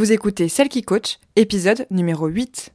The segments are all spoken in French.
Vous écoutez Celle qui coach, épisode numéro 8.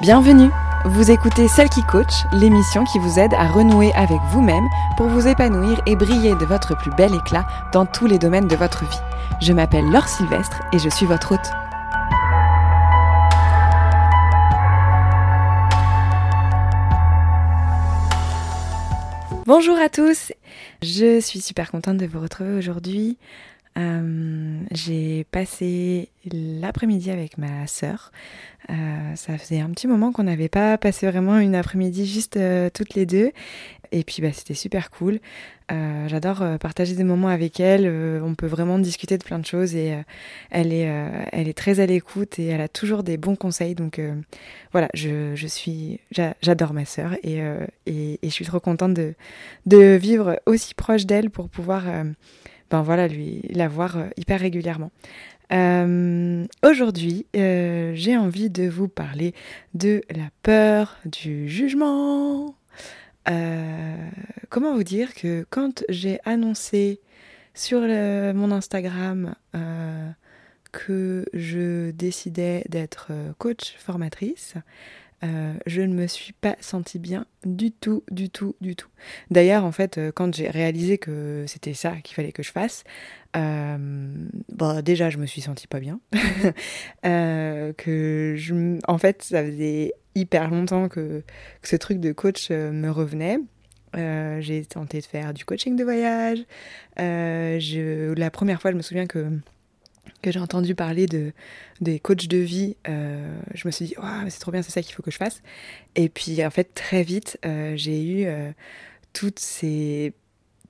Bienvenue vous écoutez Celle qui coach, l'émission qui vous aide à renouer avec vous-même pour vous épanouir et briller de votre plus bel éclat dans tous les domaines de votre vie. Je m'appelle Laure Sylvestre et je suis votre hôte. Bonjour à tous, je suis super contente de vous retrouver aujourd'hui. Euh, j'ai passé l'après-midi avec ma sœur. Euh, ça faisait un petit moment qu'on n'avait pas passé vraiment une après-midi juste euh, toutes les deux. Et puis bah, c'était super cool. J'adore partager des moments avec elle. on peut vraiment discuter de plein de choses et elle, est, très à l'écoute et elle a toujours des bons conseils. Donc voilà, je, suis, j'adore ma sœur et, je suis trop contente de vivre aussi proche d'elle pour pouvoir ben voilà, lui, la voir euh, hyper régulièrement. Euh, aujourd'hui, euh, j'ai envie de vous parler de la peur du jugement. comment vous dire que quand j'ai annoncé sur mon Instagram que je décidais d'être coach formatrice, euh, je ne me suis pas sentie bien du tout, du tout, du tout. D'ailleurs, en fait, euh, quand j'ai réalisé que c'était ça qu'il fallait que je fasse, euh, bon, déjà, je me suis sentie pas bien. que je, en fait, ça faisait hyper longtemps que, que ce truc de coach me revenait. j'ai tenté de faire du coaching de voyage. Je, la première fois, je me souviens que que j'ai entendu parler de, des coachs de vie, euh, je me suis dit, c'est trop bien, c'est ça qu'il faut que je fasse. Et puis, en fait, très vite, euh, j'ai eu euh, toutes ces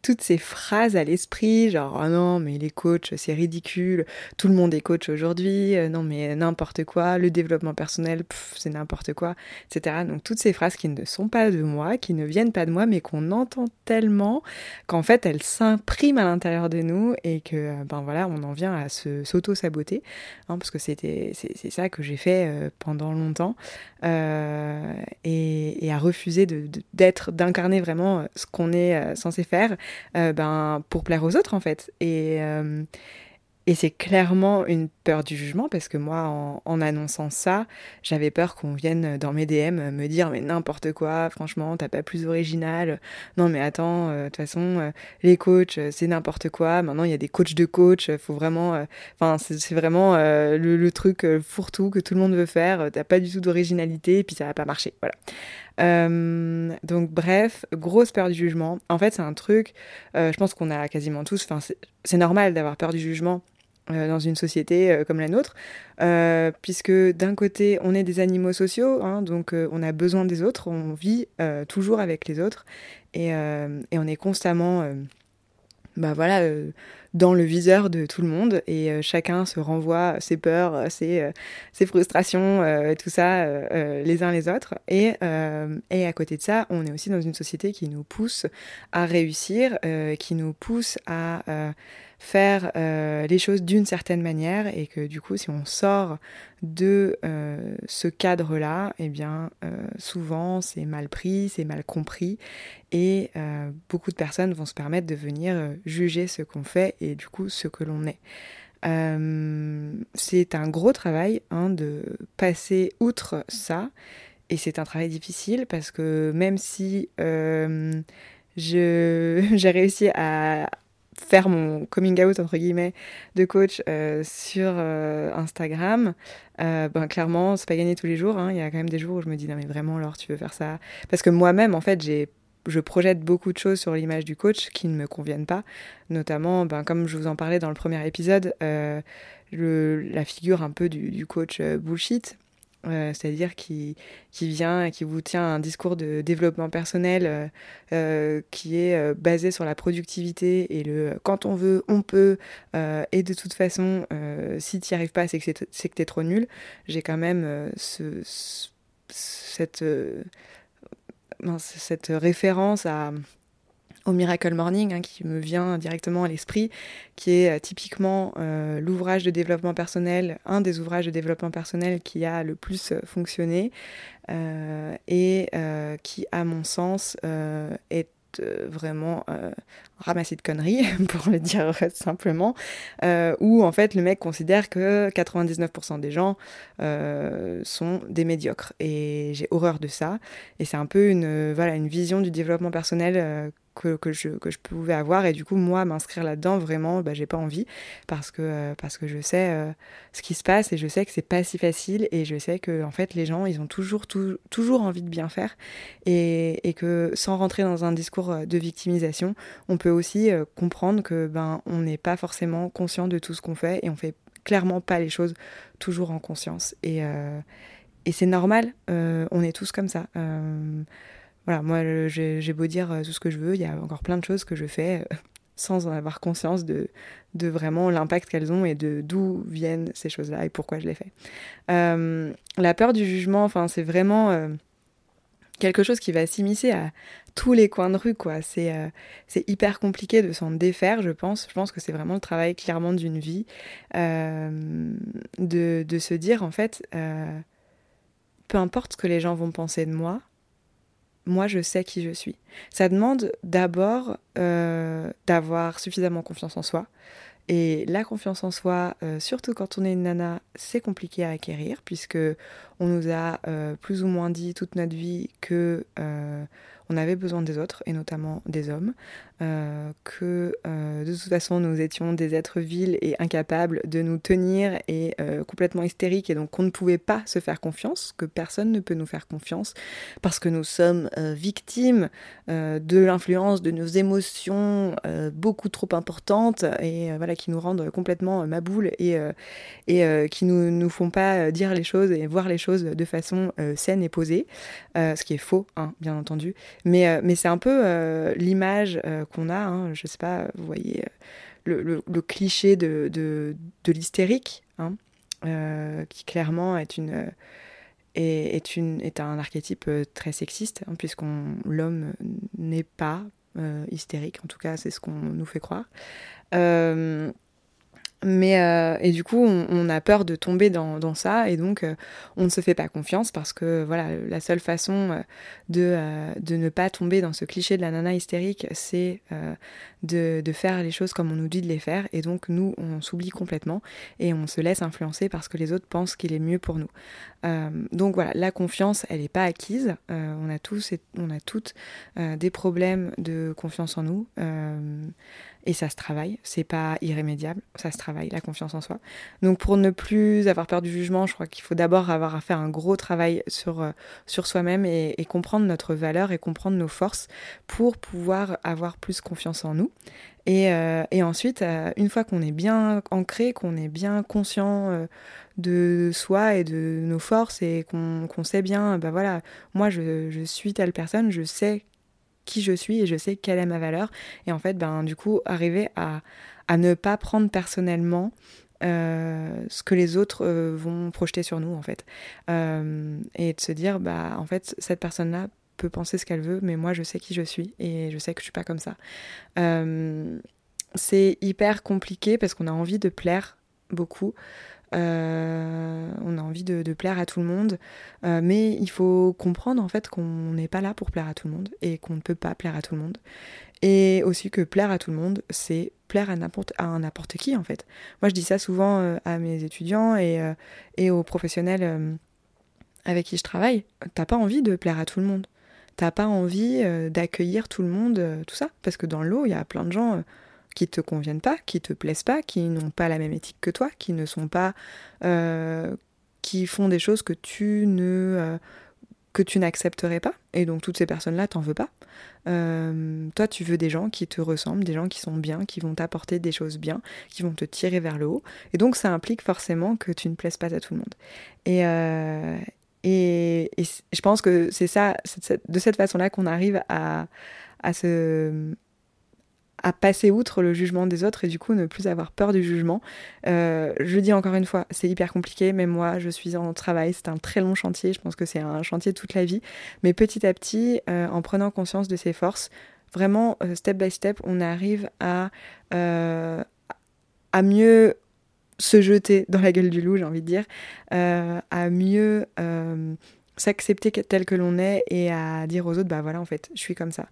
toutes ces phrases à l'esprit, genre oh non mais les coachs c'est ridicule, tout le monde est coach aujourd'hui, euh, non mais n'importe quoi, le développement personnel c'est n'importe quoi, etc. Donc toutes ces phrases qui ne sont pas de moi, qui ne viennent pas de moi, mais qu'on entend tellement qu'en fait elles s'impriment à l'intérieur de nous et que euh, ben voilà on en vient à se s'auto saboter, hein, parce que c'était c'est ça que j'ai fait euh, pendant longtemps et, et, à refuser d'être d'incarner vraiment ce qu'on est censé faire euh, ben, pour plaire aux autres en fait. Et, euh, et c'est clairement une peur du jugement parce que moi, en, annonçant ça, j'avais peur qu'on vienne dans mes DM me dire mais n'importe quoi, franchement, t'as pas plus original. Non mais attends, euh, de toute façon, les coachs, c'est n'importe quoi. Maintenant, il y a des coachs de coach. Faut vraiment, enfin, c'est vraiment le, truc fourre-tout que tout le monde veut faire. T'as pas du tout d'originalité et puis ça va pas marcher. Voilà. Euh, donc bref, grosse peur du jugement. En fait, c'est un truc, euh, je pense qu'on a quasiment tous, enfin c'est normal d'avoir peur du jugement euh, dans une société comme la nôtre, puisque d'un côté, on est des animaux sociaux, hein, donc on a besoin des autres, on vit toujours avec les autres, et, on est constamment bah voilà, euh, dans le viseur de tout le monde et euh, chacun se renvoie ses peurs, ses, euh, ses frustrations, tout ça les uns les autres. Et, et à côté de ça, on est aussi dans une société qui nous pousse à réussir, qui nous pousse à faire euh, les choses d'une certaine manière et que du coup si on sort de euh, ce cadre-là, eh bien euh, souvent c'est mal pris, c'est mal compris et beaucoup de personnes vont se permettre de venir juger ce qu'on fait et du coup ce que l'on est. c'est un gros travail hein, de passer outre ça et c'est un travail difficile parce que même si j'ai réussi à faire mon coming out entre guillemets de coach euh, sur euh, Instagram, euh, ben clairement c'est pas gagné tous les jours. Hein. Il y a quand même des jours où je me dis non mais vraiment alors tu veux faire ça? Parce que moi-même en fait j'ai je projette beaucoup de choses sur l'image du coach qui ne me conviennent pas, notamment ben, comme je vous en parlais dans le premier épisode, le, la figure un peu du, du coach bullshit euh, c'est-à-dire qui, vient et qui vous tient un discours de développement personnel euh, euh, qui est basé sur la productivité et le quand on veut, on peut, et de toute façon, si tu n'y arrives pas, c'est que tu es trop nul. J'ai quand même ce, cette cette référence à, au Miracle Morning hein, qui me vient directement à l'esprit, qui est euh, typiquement euh, l'ouvrage de développement personnel, un des ouvrages de développement personnel qui a le plus fonctionné et qui, à mon sens, est euh, vraiment euh, ramasser de conneries, pour le dire simplement, euh, où en fait le mec considère que 99% des gens sont des médiocres. Et j'ai horreur de ça. Et c'est un peu une, voilà, une vision du développement personnel que, que, je, que je pouvais avoir. Et du coup, moi, m'inscrire là-dedans, vraiment, bah, j'ai pas envie parce que, euh, parce que je sais euh, ce qui se passe et je sais que c'est pas si facile et je sais que, en fait, les gens, ils ont toujours, toujours envie de bien faire et, et, que sans rentrer dans un discours euh, de victimisation, on peut aussi comprendre que, ben, on n'est pas forcément conscient de tout ce qu'on fait et on fait clairement pas les choses toujours en conscience. Et, et c'est normal, on est tous comme ça moi j'ai beau dire euh, tout ce que je veux, il y a encore plein de choses que je fais euh, sans en avoir conscience de, vraiment l'impact qu'elles ont et de d'où viennent ces choses-là et pourquoi je les fais. Euh, la peur du jugement, enfin c'est vraiment quelque chose qui va s'immiscer à tous les coins de rue, quoi. C'est hyper compliqué de s'en défaire, je pense. Je pense que c'est vraiment le travail clairement d'une vie de, se dire en fait, peu importe ce que les gens vont penser de moi, moi je sais qui je suis. Ça demande d'abord euh, d'avoir suffisamment confiance en soi. Et la confiance en soi, euh, surtout quand on est une nana, c'est compliqué à acquérir puisque on nous a euh, plus ou moins dit toute notre vie que on avait besoin des autres et notamment des hommes, euh, que euh, de toute façon nous étions des êtres vils et incapables de nous tenir et euh, complètement hystériques et donc qu'on ne pouvait pas se faire confiance, que personne ne peut nous faire confiance parce que nous sommes victimes de l'influence de nos émotions beaucoup trop importantes et voilà qui nous rendent complètement maboule et, et qui nous nous font pas dire les choses et voir les choses de façon saine et posée, ce qui est faux hein, bien entendu, mais, mais c'est un peu l'image qu'on a. Hein, je sais pas, vous voyez le, cliché de, de, l'hystérique, hein, euh, qui clairement est une est, est un archétype euh, très sexiste, hein, puisqu'on l'homme n'est pas euh, hystérique, en tout cas c'est ce qu'on nous fait croire. Mais euh, et du coup, on, a peur de tomber dans, ça et donc euh, on ne se fait pas confiance parce que voilà, la seule façon euh, de, de ne pas tomber dans ce cliché de la nana hystérique, c'est de, de, faire les choses comme on nous dit de les faire et donc nous, on s'oublie complètement et on se laisse influencer parce que les autres pensent qu'il est mieux pour nous. donc voilà, la confiance, elle n'est pas acquise. on a tous et on a toutes des problèmes de confiance en nous. Et ça se travaille, c'est pas irrémédiable, ça se travaille, la confiance en soi. Donc pour ne plus avoir peur du jugement, je crois qu'il faut d'abord avoir à faire un gros travail sur, euh, sur soi-même et, comprendre notre valeur et comprendre nos forces pour pouvoir avoir plus confiance en nous. Et, euh, ensuite, euh, une fois qu'on est bien ancré, qu'on est bien conscient de soi et de nos forces et qu'on sait bien, bah voilà, moi je, je suis telle personne, je sais qui je suis et je sais quelle est ma valeur. Et en fait, ben, du coup, arriver à, à ne pas prendre personnellement euh, ce que les autres euh, vont projeter sur nous, en fait. Euh, et de se dire, bah, en fait, cette personne-là peut penser ce qu'elle veut, mais moi, je sais qui je suis et je sais que je suis pas comme ça. c'est hyper compliqué parce qu'on a envie de plaire beaucoup. Euh, on a envie de, plaire à tout le monde, euh, mais il faut comprendre en fait qu'on n'est pas là pour plaire à tout le monde et qu'on ne peut pas plaire à tout le monde. Et aussi que plaire à tout le monde, c'est plaire à n'importe à n'importe qui en fait. Moi je dis ça souvent euh, à mes étudiants et, et aux professionnels avec qui je travaille. T'as pas envie de plaire à tout le monde. T'as pas envie d'accueillir tout le monde, tout ça, parce que dans l'eau il y a plein de gens qui te conviennent pas, qui te plaisent pas, qui n'ont pas la même éthique que toi, qui ne sont pas, euh, qui font des choses que tu ne euh, que tu n'accepterais pas. Et donc toutes ces personnes-là, t'en veux pas. Euh, toi, tu veux des gens qui te ressemblent, des gens qui sont bien, qui vont t'apporter des choses bien, qui vont te tirer vers le haut. Et donc ça implique forcément que tu ne plaises pas à tout le monde. Et, et, et je pense que c'est ça, de cette façon-là qu'on arrive à, à se à passer outre le jugement des autres et du coup ne plus avoir peur du jugement. Euh, je dis encore une fois, c'est hyper compliqué, même moi je suis en travail, c'est un très long chantier, je pense que c'est un chantier toute la vie, mais petit à petit, euh, en prenant conscience de ses forces, vraiment, euh, step by step, on arrive à, à mieux se jeter dans la gueule du loup, j'ai envie de dire, à mieux s'accepter tel que l'on est et à dire aux autres, bah voilà, en fait, je suis comme ça.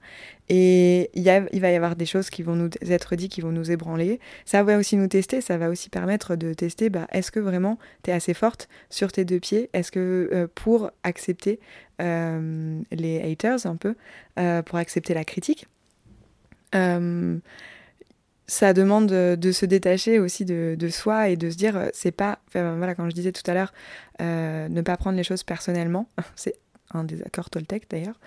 Et il, y il va y avoir des choses qui vont nous être dites, qui vont nous ébranler. Ça va aussi nous tester, ça va aussi permettre de tester, bah, est-ce que vraiment tu es assez forte sur tes deux pieds? Est-ce que euh, pour accepter euh, les haters un peu, euh, pour accepter la critique ça demande de, se détacher aussi de, soi et de se dire euh, c'est pas voilà quand je disais tout à l'heure euh, ne pas prendre les choses personnellement. C'est un des accords Toltec d'ailleurs.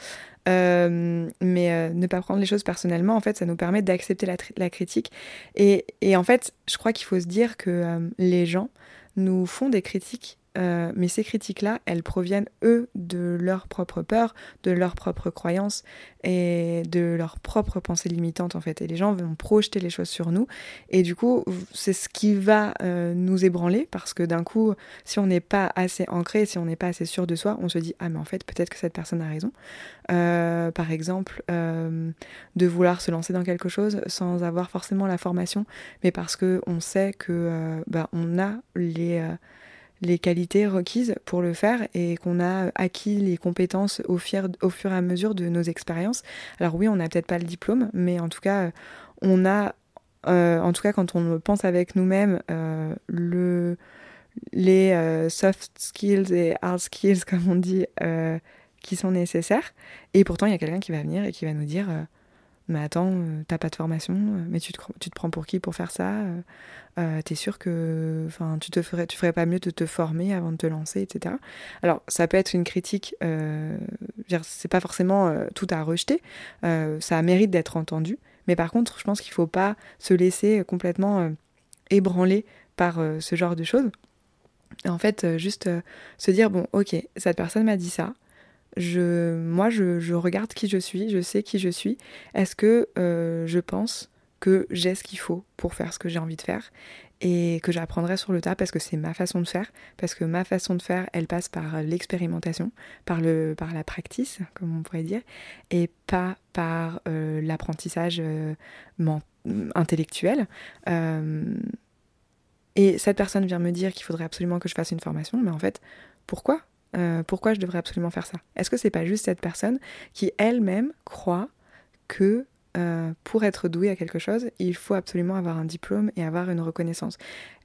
Euh, mais ne pas prendre les choses personnellement en fait ça nous permet d'accepter la, critique. Et, et, en fait je crois qu'il faut se dire que les gens nous font des critiques euh, mais ces critiques-là, elles proviennent, eux, de leur propre peur, de leur propre croyance et de leur propre pensée limitante, en fait. Et les gens vont projeter les choses sur nous. Et du coup, c'est ce qui va euh, nous ébranler, parce que d'un coup, si on n'est pas assez ancré, si on n'est pas assez sûr de soi, on se dit, ah mais en fait, peut-être que cette personne a raison. Euh, par exemple, de vouloir se lancer dans quelque chose sans avoir forcément la formation, mais parce qu'on sait que bah, a les les qualités requises pour le faire et qu'on a acquis les compétences au, au fur et à mesure de nos expériences. Alors oui, on n'a peut-être pas le diplôme, mais en tout cas, on a, euh, en tout cas quand on pense avec nous-mêmes, euh, le, les euh, soft skills et hard skills, comme on dit, qui sont nécessaires. Et pourtant, il y a quelqu'un qui va venir et qui va nous dire mais attends, euh, t'as pas de formation, euh, mais tu te, prends pour qui pour faire ça euh, T'es sûr que, enfin, tu te ferais, tu ferais pas mieux de te former avant de te lancer, etc. Alors, ça peut être une critique. Euh, c'est pas forcément tout à rejeter. ça mérite d'être entendu, mais par contre, je pense qu'il faut pas se laisser complètement ébranler par ce genre de choses. En fait, juste se dire bon, ok, cette personne m'a dit ça je, moi, je, regarde qui je suis, je sais qui je suis. Est-ce que euh, je pense que j'ai ce qu'il faut pour faire ce que j'ai envie de faire et que j'apprendrai sur le tas parce que c'est ma façon de faire, parce que ma façon de faire, elle passe par l'expérimentation, par, le, par la practice, comme on pourrait dire, et pas par euh, l'apprentissage euh, intellectuel. et cette personne vient me dire qu'il faudrait absolument que je fasse une formation, mais en fait, pourquoi? Euh, pourquoi je devrais absolument faire ça? Est-ce que c'est pas juste cette personne qui elle-même croit que euh, pour être douée à quelque chose, il faut absolument avoir un diplôme et avoir une reconnaissance?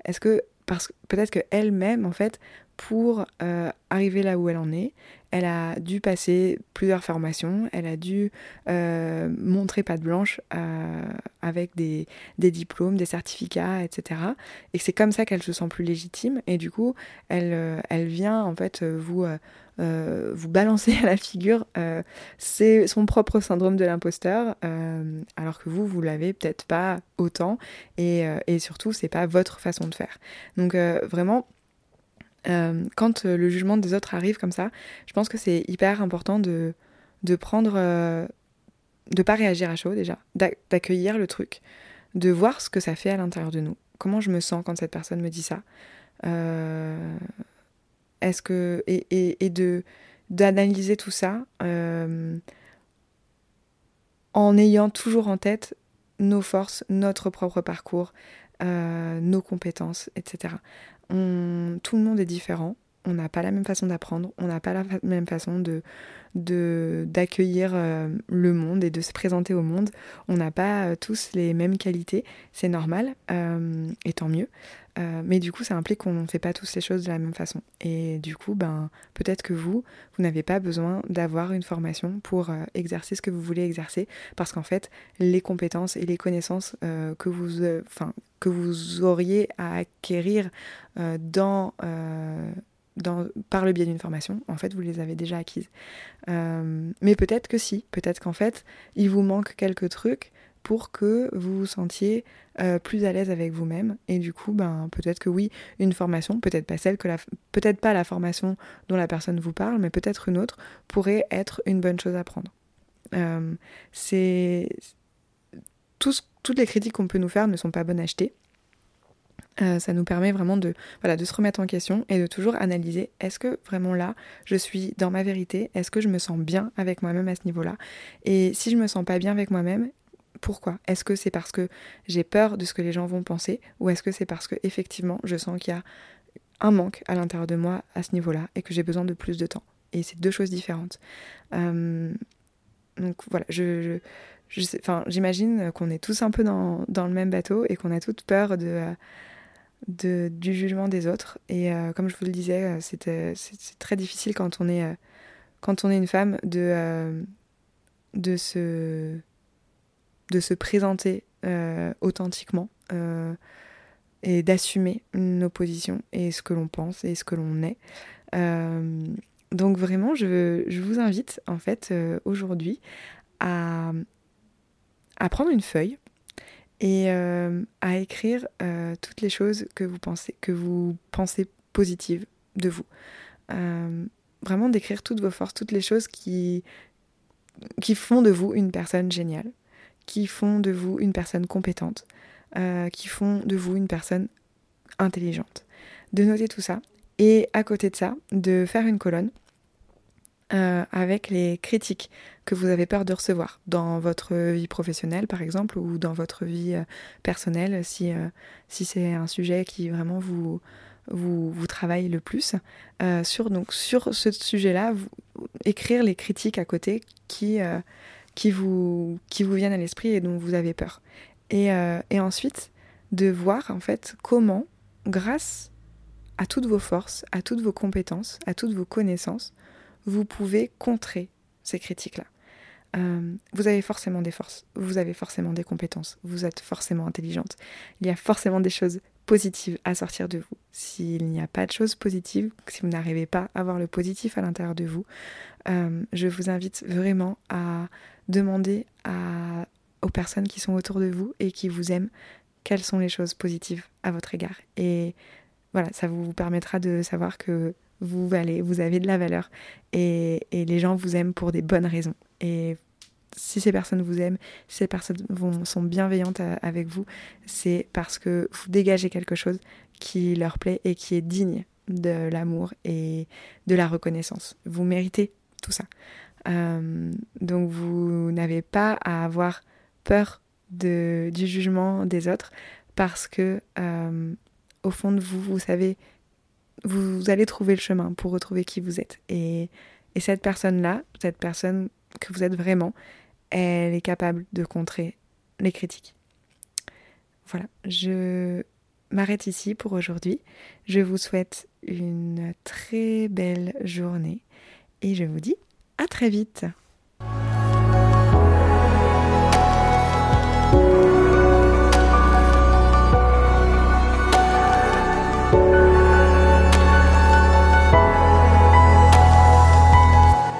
Est-ce que parce que peut-être qu'elle-même, en fait, pour euh, arriver là où elle en est, elle a dû passer plusieurs formations, elle a dû euh, montrer patte blanche euh, avec des, diplômes, des certificats, etc. Et c'est comme ça qu'elle se sent plus légitime. Et du coup, elle, elle vient en fait vous, vous balancer à la figure c'est son propre syndrome de l'imposteur, alors que vous, vous l'avez peut-être pas autant. Et, et surtout, c'est pas votre façon de faire. Donc vraiment, euh, quand euh, le jugement des autres arrive comme ça, je pense que c'est hyper important de, de prendre. Euh, de pas réagir à chaud déjà, d'accueillir le truc, de voir ce que ça fait à l'intérieur de nous. Comment je me sens quand cette personne me dit ça Est-ce que. Et, de d'analyser tout ça en ayant toujours en tête nos forces, notre propre parcours, nos compétences, etc tout le monde est différent, on n'a pas la même façon d'apprendre, on n'a pas la même façon de d'accueillir euh, le monde et de se présenter au monde. On n'a pas euh, tous les mêmes qualités, c'est normal, euh, et tant mieux. mais du coup, ça implique qu'on ne fait pas tous les choses de la même façon. Et du coup, ben, peut-être que vous, vous n'avez pas besoin d'avoir une formation pour exercer ce que vous voulez exercer, parce qu'en fait, les compétences et les connaissances que, vous, que vous auriez à acquérir dans par le biais d'une formation, en fait, vous les avez déjà acquises. Euh, mais peut-être que si, peut-être qu'en fait, il vous manque quelques trucs pour que vous vous sentiez euh, plus à l'aise avec vous-même. Et du coup, ben, peut-être que oui, une formation, peut-être pas la, formation dont la personne vous parle, mais peut-être une autre pourrait être une bonne chose à prendre. Euh, toutes les critiques qu'on peut nous faire ne sont pas bonnes à acheter. Euh, ça nous permet vraiment de, voilà, de se remettre en question et de toujours analyser est-ce que vraiment là je suis dans ma vérité? Est-ce que je me sens bien avec moi-même à ce niveau-là? Et si je me sens pas bien avec moi-même, pourquoi? Est-ce que c'est parce que j'ai peur de ce que les gens vont penser ou est-ce que c'est parce que effectivement je sens qu'il y a un manque à l'intérieur de moi à ce niveau-là et que j'ai besoin de plus de temps? Et c'est deux choses différentes. Euh, donc voilà, je, j'imagine qu'on est tous un peu dans, dans, le même bateau et qu'on a toute peur de de, du jugement des autres. Et euh, comme je vous le disais, euh, c'est très difficile quand on est, euh, quand on est une femme de, de, se, de se présenter authentiquement et d'assumer nos positions et ce que l'on pense et ce que l'on est. donc vraiment, je, je, vous invite en fait aujourd'hui à, à prendre une feuille et euh, à écrire euh, toutes les choses que vous pensez, que vous pensez positives de vous. Euh, vraiment d'écrire toutes vos forces, toutes les choses qui, qui font de vous une personne géniale, qui font de vous une personne compétente, qui font de vous une personne intelligente. De noter tout ça et à côté de ça, de faire une colonne euh, avec les critiques que vous avez peur de recevoir dans votre vie professionnelle par exemple ou dans votre vie euh, personnelle si, euh, si c'est un sujet qui vraiment vous, vous, vous travaille le plus. sur, donc, sur ce sujet-là, écrire les critiques à côté qui, qui, vous, qui vous viennent à l'esprit et dont vous avez peur. Et, et ensuite, de voir en fait comment, grâce à toutes vos forces, à toutes vos compétences, à toutes vos connaissances, vous pouvez contrer ces critiques-là. Euh, vous avez forcément des forces, vous avez forcément des compétences, vous êtes forcément intelligente. Il y a forcément des choses positives à sortir de vous. S'il n'y a pas de choses positives, si vous n'arrivez pas à voir le positif à l'intérieur de vous, euh, je vous invite vraiment à demander aux personnes qui sont autour de vous et qui vous aiment quelles sont les choses positives à votre égard. Et voilà, ça vous permettra de savoir que vous valez, vous avez de la valeur et, les gens vous aiment pour des bonnes raisons. Et si ces personnes vous aiment, si ces personnes sont bienveillantes avec vous, c'est parce que vous dégagez quelque chose qui leur plaît et qui est digne de l'amour et de la reconnaissance. Vous méritez tout ça. Euh, donc vous n'avez pas à avoir peur de, du jugement des autres parce que euh, au fond de vous, vous savez vous allez trouver le chemin pour retrouver qui vous êtes. Et, cette personne-là, cette personne que vous êtes vraiment, elle est capable de contrer les critiques. Voilà, je m'arrête ici pour aujourd'hui. Je vous souhaite une très belle journée et je vous dis à très vite.